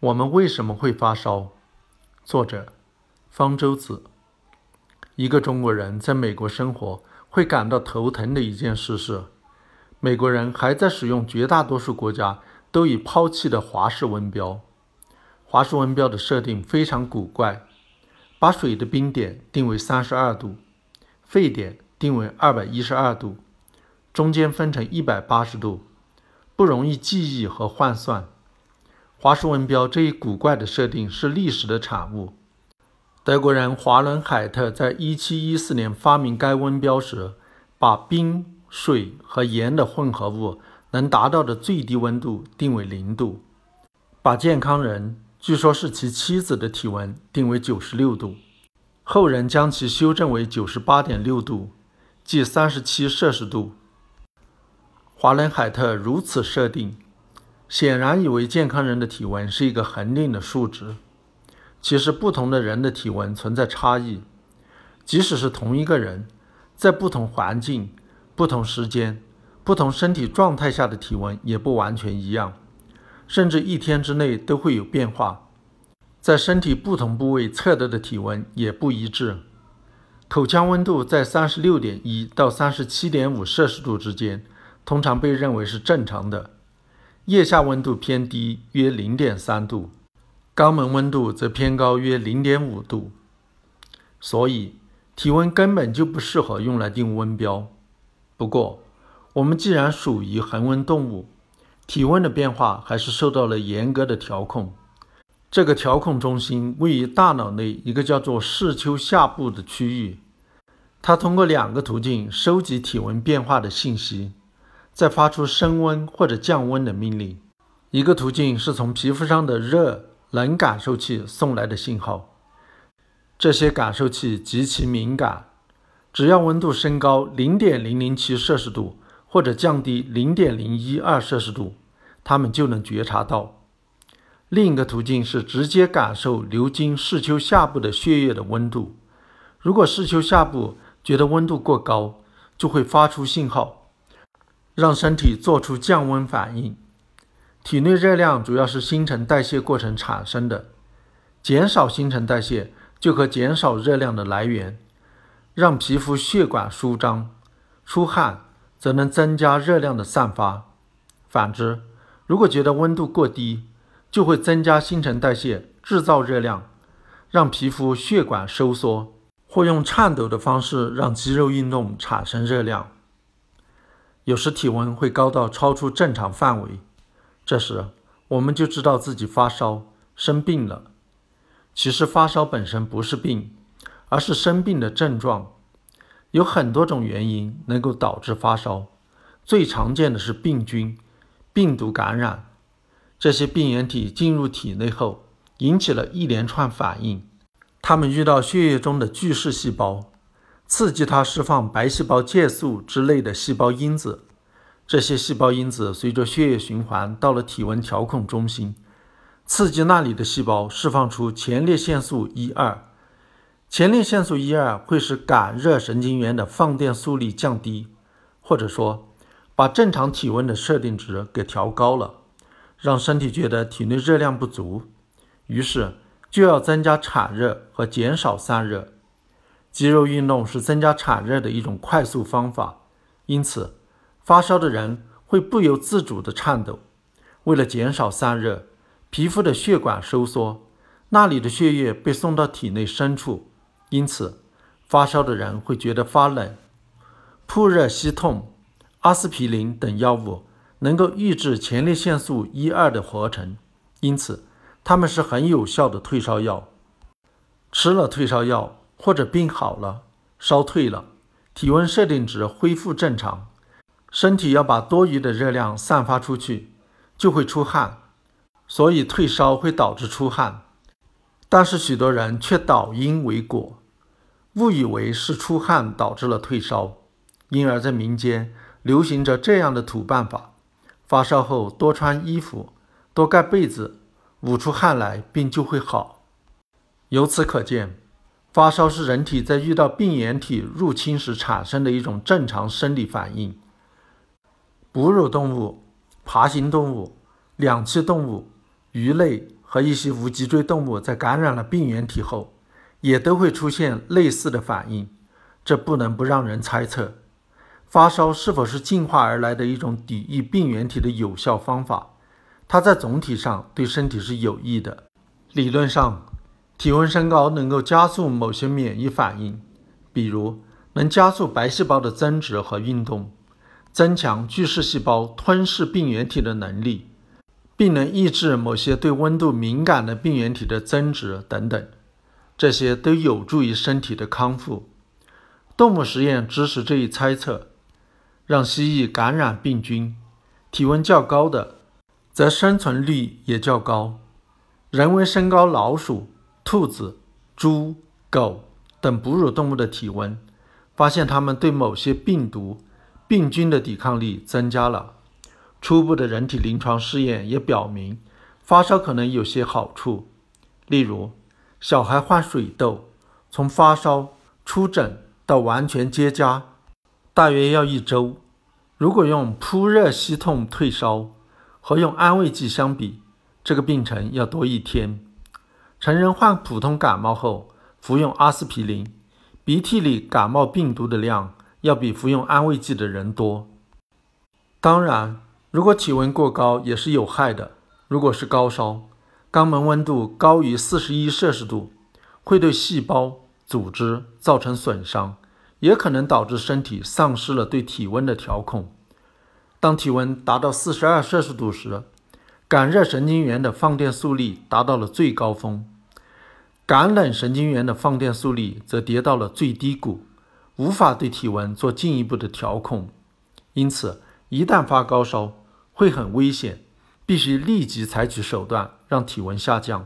我们为什么会发烧？作者：方舟子。一个中国人在美国生活会感到头疼的一件事是，美国人还在使用绝大多数国家都已抛弃的华氏温标。华氏温标的设定非常古怪，把水的冰点定为三十二度，沸点定为二百一十二度，中间分成一百八十度，不容易记忆和换算。华氏温标这一古怪的设定是历史的产物。德国人华伦海特在1714年发明该温标时，把冰、水和盐的混合物能达到的最低温度定为零度，把健康人（据说是其妻子的体温）定为96度，后人将其修正为98.6度，即37摄氏度。华伦海特如此设定。显然以为健康人的体温是一个恒定的数值，其实不同的人的体温存在差异，即使是同一个人，在不同环境、不同时间、不同身体状态下的体温也不完全一样，甚至一天之内都会有变化。在身体不同部位测得的体温也不一致，口腔温度在三十六点一到三十七点五摄氏度之间，通常被认为是正常的。腋下温度偏低，约零点三度；肛门温度则偏高，约零点五度。所以，体温根本就不适合用来定温标。不过，我们既然属于恒温动物，体温的变化还是受到了严格的调控。这个调控中心位于大脑内一个叫做视丘下部的区域，它通过两个途径收集体温变化的信息。再发出升温或者降温的命令。一个途径是从皮肤上的热冷感受器送来的信号，这些感受器极其敏感，只要温度升高零点零零七摄氏度或者降低零点零一二摄氏度，它们就能觉察到。另一个途径是直接感受流经视丘下部的血液的温度，如果视丘下部觉得温度过高，就会发出信号。让身体做出降温反应。体内热量主要是新陈代谢过程产生的，减少新陈代谢就可减少热量的来源，让皮肤血管舒张。出汗则能增加热量的散发。反之，如果觉得温度过低，就会增加新陈代谢，制造热量，让皮肤血管收缩，或用颤抖的方式让肌肉运动产生热量。有时体温会高到超出正常范围，这时我们就知道自己发烧生病了。其实发烧本身不是病，而是生病的症状。有很多种原因能够导致发烧，最常见的是病菌、病毒感染。这些病原体进入体内后，引起了一连串反应。它们遇到血液中的巨噬细胞。刺激它释放白细胞介素之类的细胞因子，这些细胞因子随着血液循环到了体温调控中心，刺激那里的细胞释放出前列腺素一二。前列腺素一二会使感热神经元的放电速率降低，或者说把正常体温的设定值给调高了，让身体觉得体内热量不足，于是就要增加产热和减少散热。肌肉运动是增加产热的一种快速方法，因此发烧的人会不由自主地颤抖。为了减少散热，皮肤的血管收缩，那里的血液被送到体内深处，因此发烧的人会觉得发冷。扑热息痛、阿司匹林等药物能够抑制前列腺素一二的合成，因此它们是很有效的退烧药。吃了退烧药。或者病好了，烧退了，体温设定值恢复正常，身体要把多余的热量散发出去，就会出汗，所以退烧会导致出汗。但是许多人却倒因为果，误以为是出汗导致了退烧，因而，在民间流行着这样的土办法：发烧后多穿衣服，多盖被子，捂出汗来，病就会好。由此可见。发烧是人体在遇到病原体入侵时产生的一种正常生理反应。哺乳动物、爬行动物、两栖动物、鱼类和一些无脊椎动物在感染了病原体后，也都会出现类似的反应。这不能不让人猜测，发烧是否是进化而来的一种抵御病原体的有效方法？它在总体上对身体是有益的。理论上，体温升高能够加速某些免疫反应，比如能加速白细胞的增殖和运动，增强巨噬细胞吞噬病原体的能力。并能抑制某些对温度敏感的病原体的增殖等等，这些都有助于身体的康复。动物实验支持这一猜测，让蜥蜴感染病菌，体温较高的，则生存率也较高。人为升高老鼠、兔子、猪、狗等哺乳动物的体温，发现它们对某些病毒、病菌的抵抗力增加了。初步的人体临床试验也表明，发烧可能有些好处。例如，小孩患水痘，从发烧、出疹到完全结痂，大约要一周。如果用扑热息痛退烧，和用安慰剂相比，这个病程要多一天。成人患普通感冒后服用阿司匹林，鼻涕里感冒病毒的量要比服用安慰剂的人多。当然。如果体温过高也是有害的。如果是高烧，肛门温度高于四十一摄氏度，会对细胞、组织造成损伤，也可能导致身体丧失了对体温的调控。当体温达到四十二摄氏度时，感热神经元的放电速率达到了最高峰，感冷神经元的放电速率则跌到了最低谷，无法对体温做进一步的调控。因此，一旦发高烧，会很危险，必须立即采取手段让体温下降。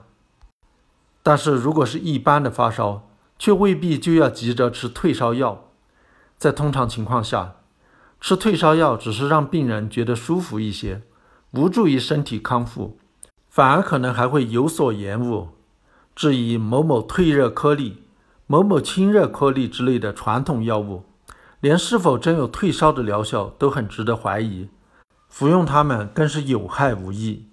但是如果是一般的发烧，却未必就要急着吃退烧药。在通常情况下，吃退烧药只是让病人觉得舒服一些，无助于身体康复，反而可能还会有所延误。至于某某退热颗粒、某某清热颗粒之类的传统药物，连是否真有退烧的疗效都很值得怀疑。服用它们更是有害无益。